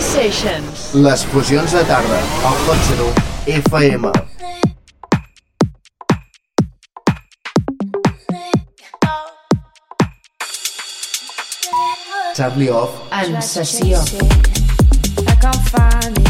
Les fusions de tarda, al Hot 0 FM. Charlie Off en sessió. I can't find it.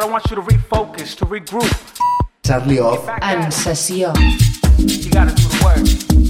I want you to refocus, to regroup. Sadly off. And sessió. You gotta do the work.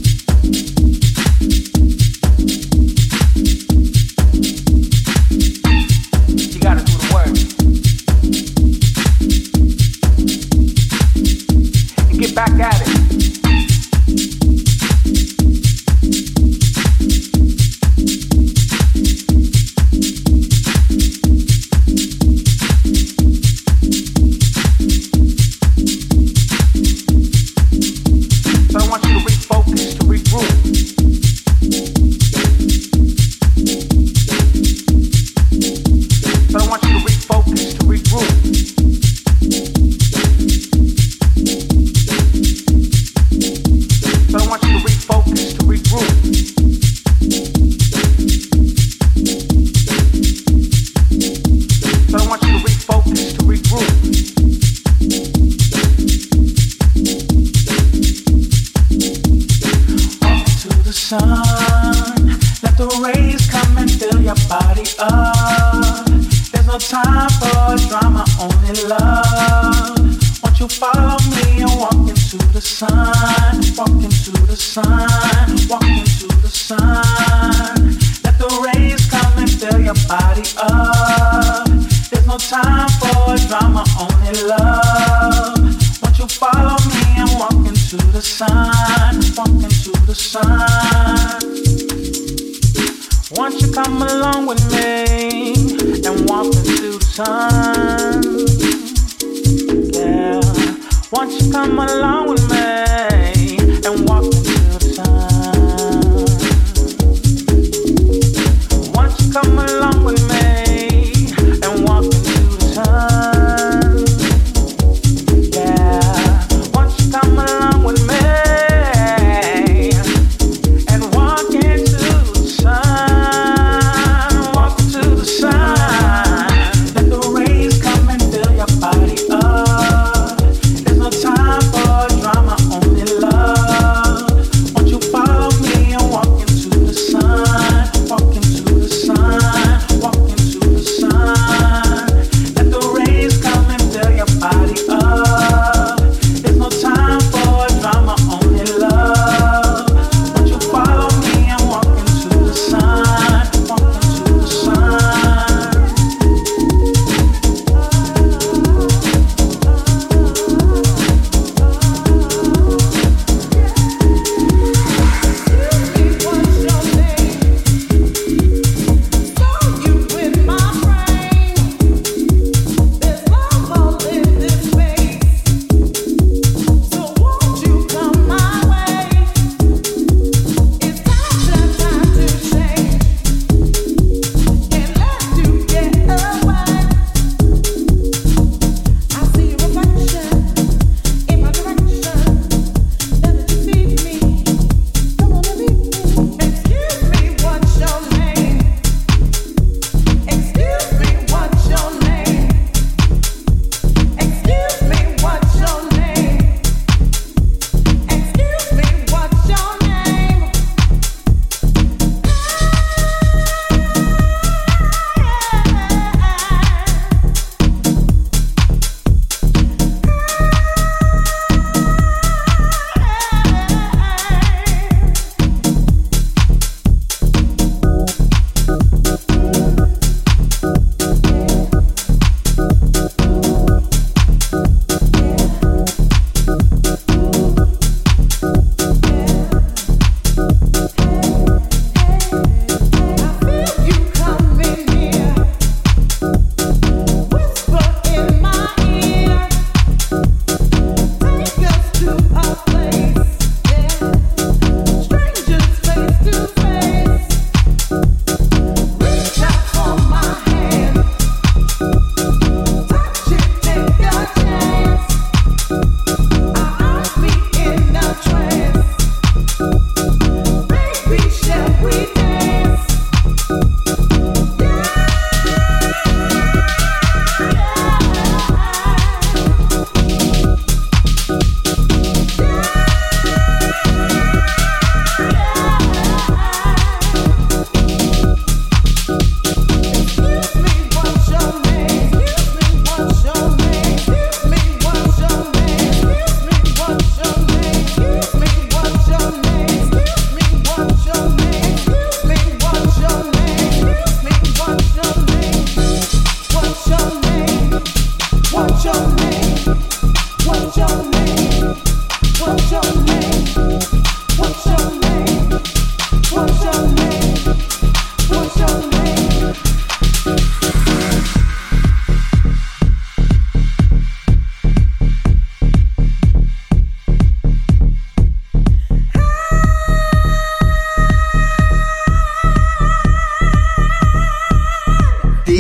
Come along with me and walk.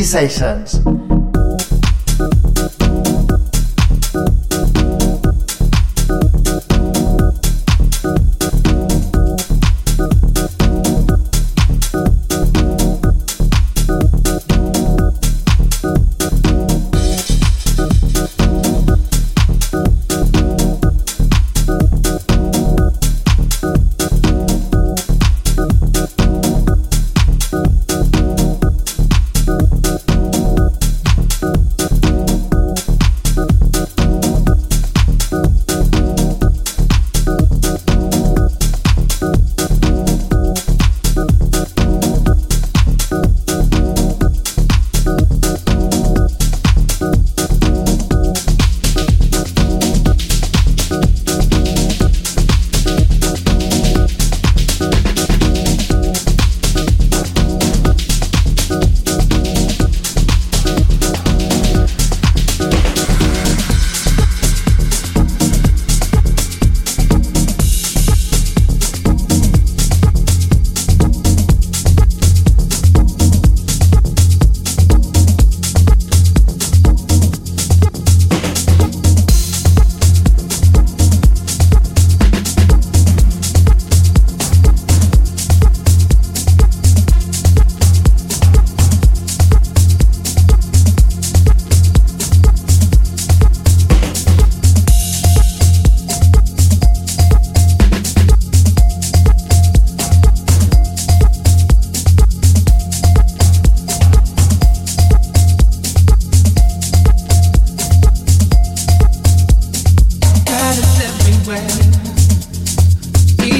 Sessions.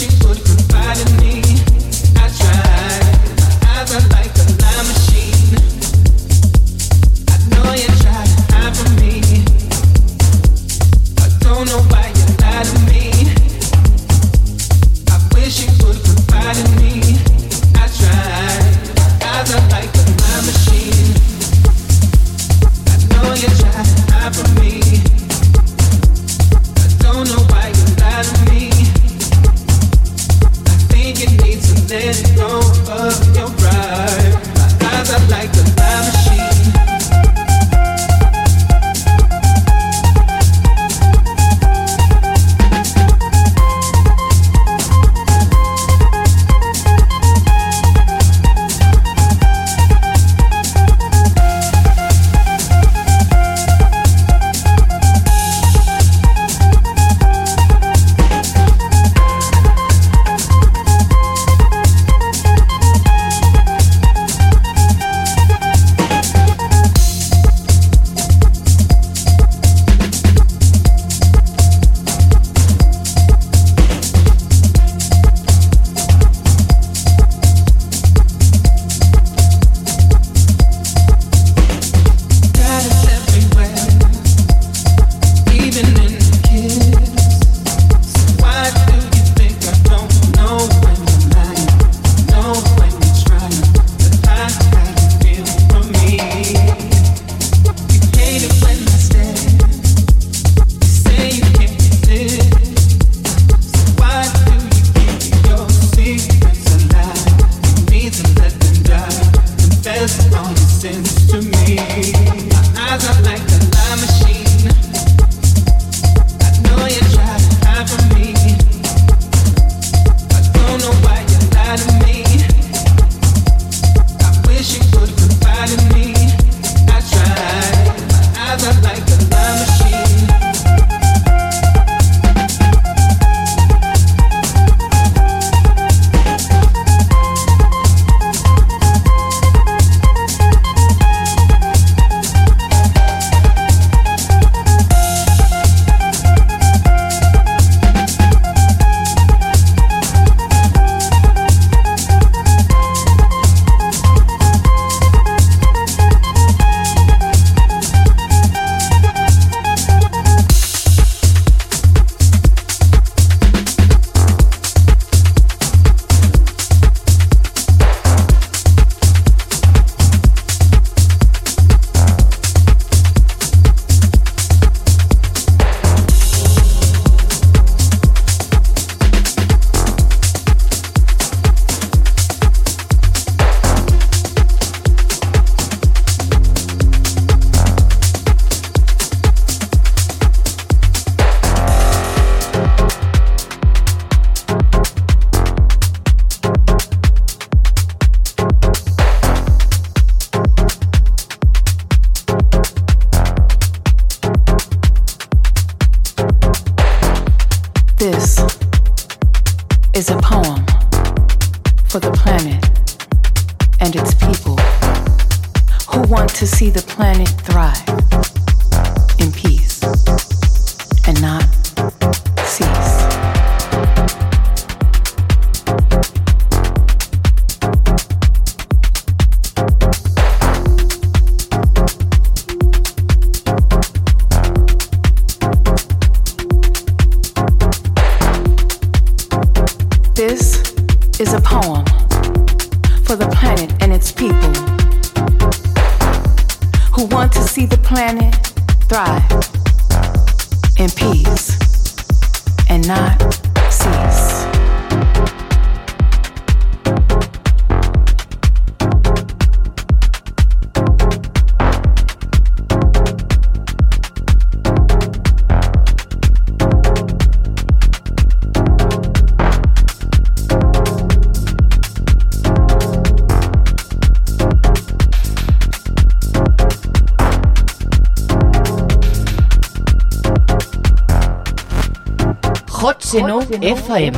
you would confide in me. FM.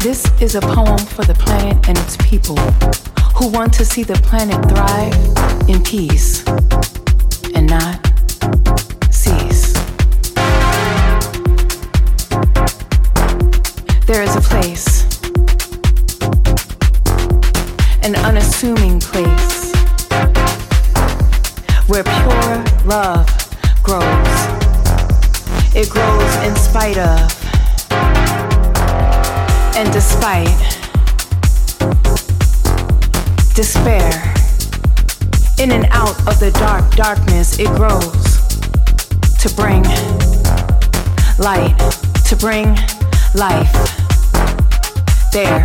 This is a poem for the planet and its people who want to see the planet thrive in peace and not cease. There is a place, an unassuming place, where pure love spite of and despite despair. In and out of the dark darkness, it grows to bring light, to bring life. There,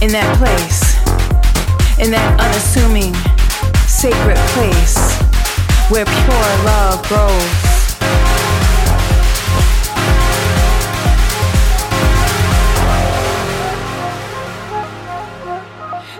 in that place, in that unassuming, sacred place where pure love grows.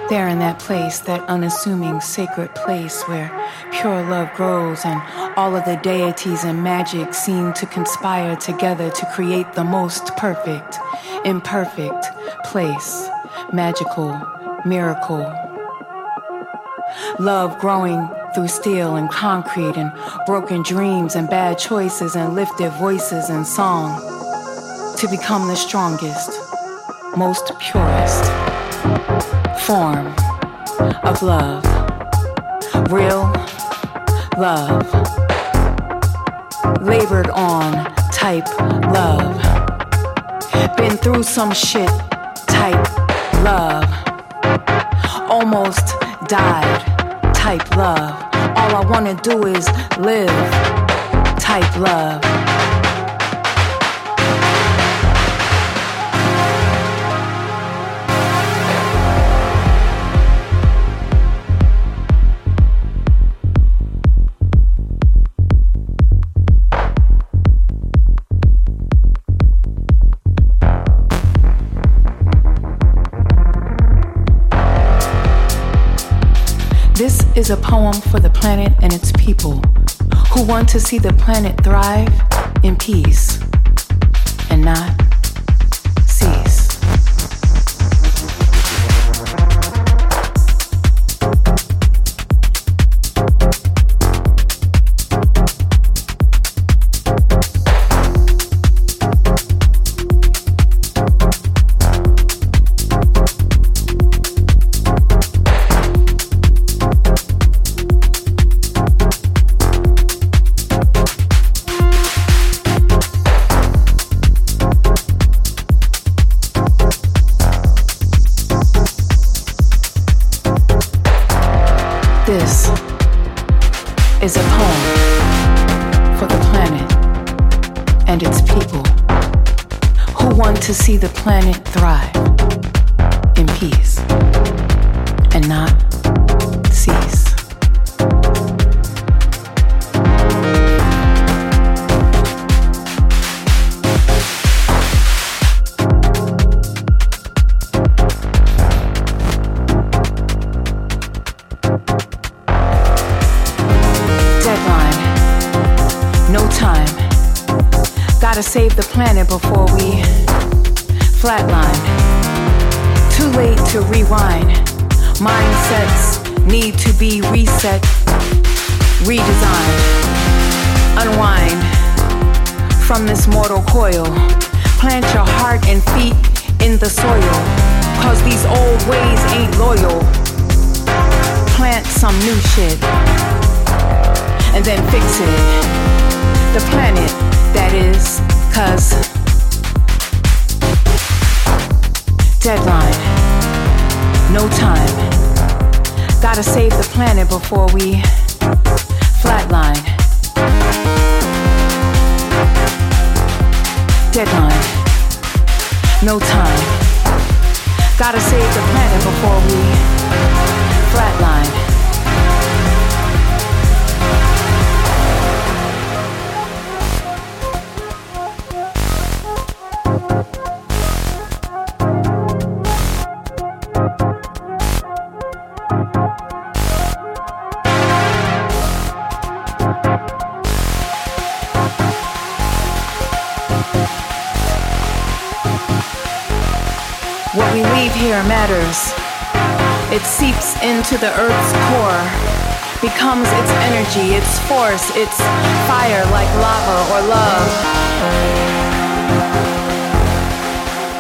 There in that place, that unassuming sacred place where pure love grows and all of the deities and magic seem to conspire together to create the most perfect, imperfect place, magical, miracle. Love growing through steel and concrete and broken dreams and bad choices and lifted voices and song to become the strongest, most purest form of love. Real love. Labored on type love. Been through some shit type love. Almost died type love. All I wanna do is live type love. Is a poem for the planet and its people who want to see the planet thrive in peace and not planet is, cause deadline, no time. Gotta save the planet before we flatline. Deadline, no time. Gotta save the planet before we flatline. It seeps into the earth's core, becomes its energy, its force, its fire like lava or love.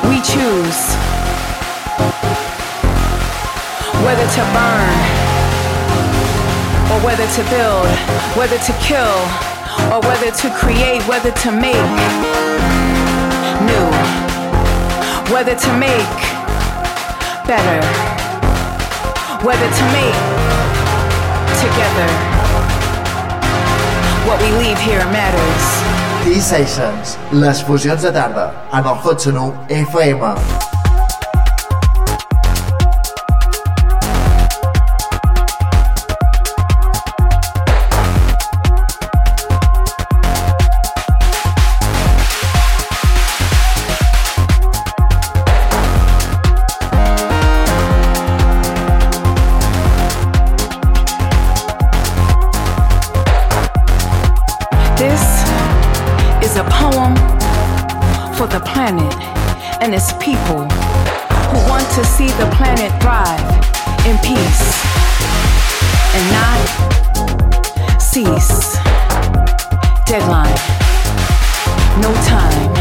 We choose whether to burn or whether to build, whether to kill or whether to create, whether to make new, whether to make better. Whether to make together. What we leave here matters. T-Sessions, les fusions de tarda, en el Hot FM. And its people who want to see the planet thrive in peace and not cease. Deadline, no time.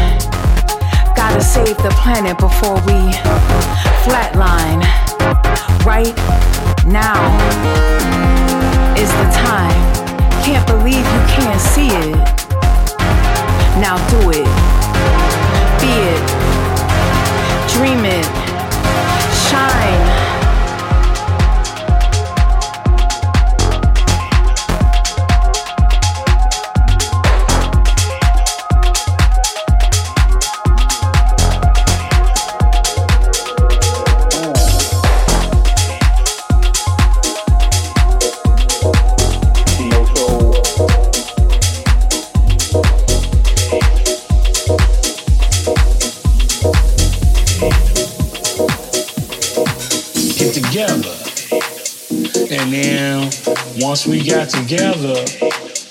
Gotta save the planet before we flatline. Right now is the time. Can't believe you can't see it. Now do it. Be it dream it, shine. Once we got together,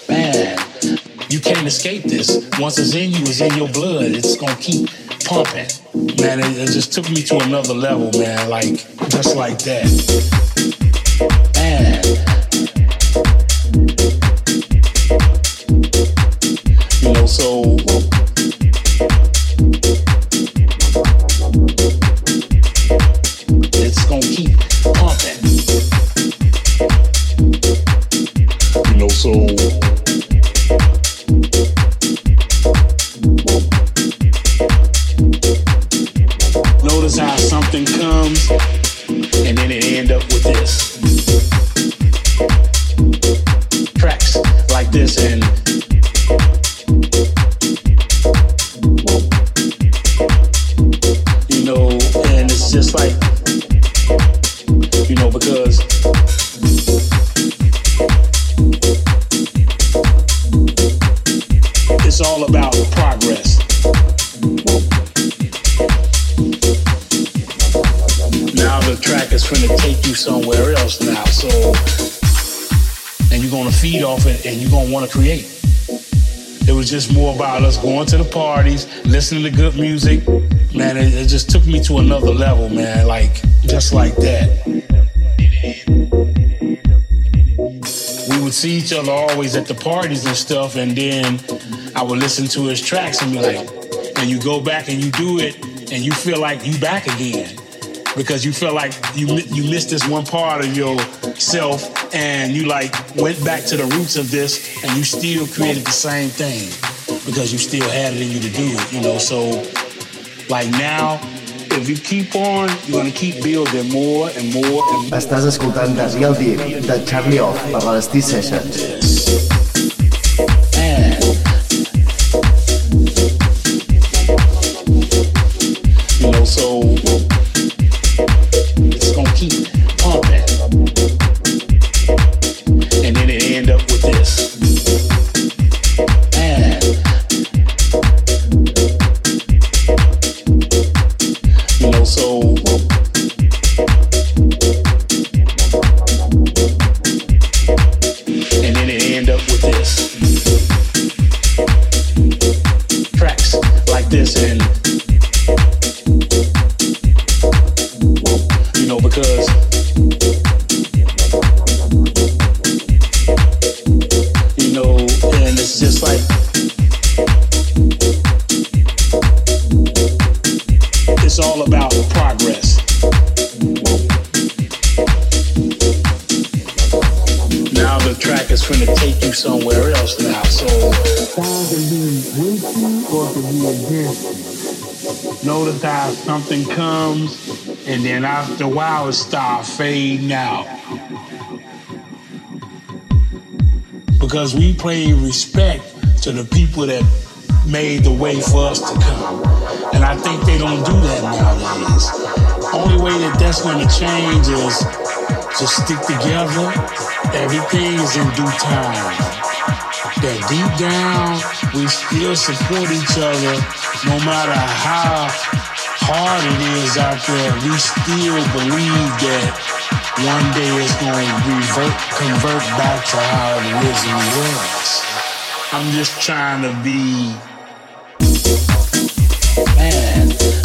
man, you can't escape this. Once it's in you, it's in your blood. It's gonna keep pumping. Man, it, it just took me to another level, man. Like just like that. and then it end up with this. Tracks like this and just more about us going to the parties, listening to good music, man, it, it just took me to another level, man. Like just like that. We would see each other always at the parties and stuff, and then I would listen to his tracks and be like, and you go back and you do it, and you feel like you back again because you feel like you you missed this one part of yourself, and you like went back to the roots of this, and you still created the same thing because you still had it in you to do it, you know. So, like now, if you keep on, you're gonna keep building more and more and more. Estàs escoltant Desi el Deep de Charlie Off per les T-Sessions. Like you somewhere else now, so notice how something comes and then after a while it starts fading out. Because we pay respect to the people that made the way for us to come. And I think they don't do that nowadays. Only way that that's gonna change is to stick together. Everything is in due time. That deep down, we still support each other no matter how hard it is out there. We still believe that one day it's going to revert, convert back to how it was. I'm just trying to be man.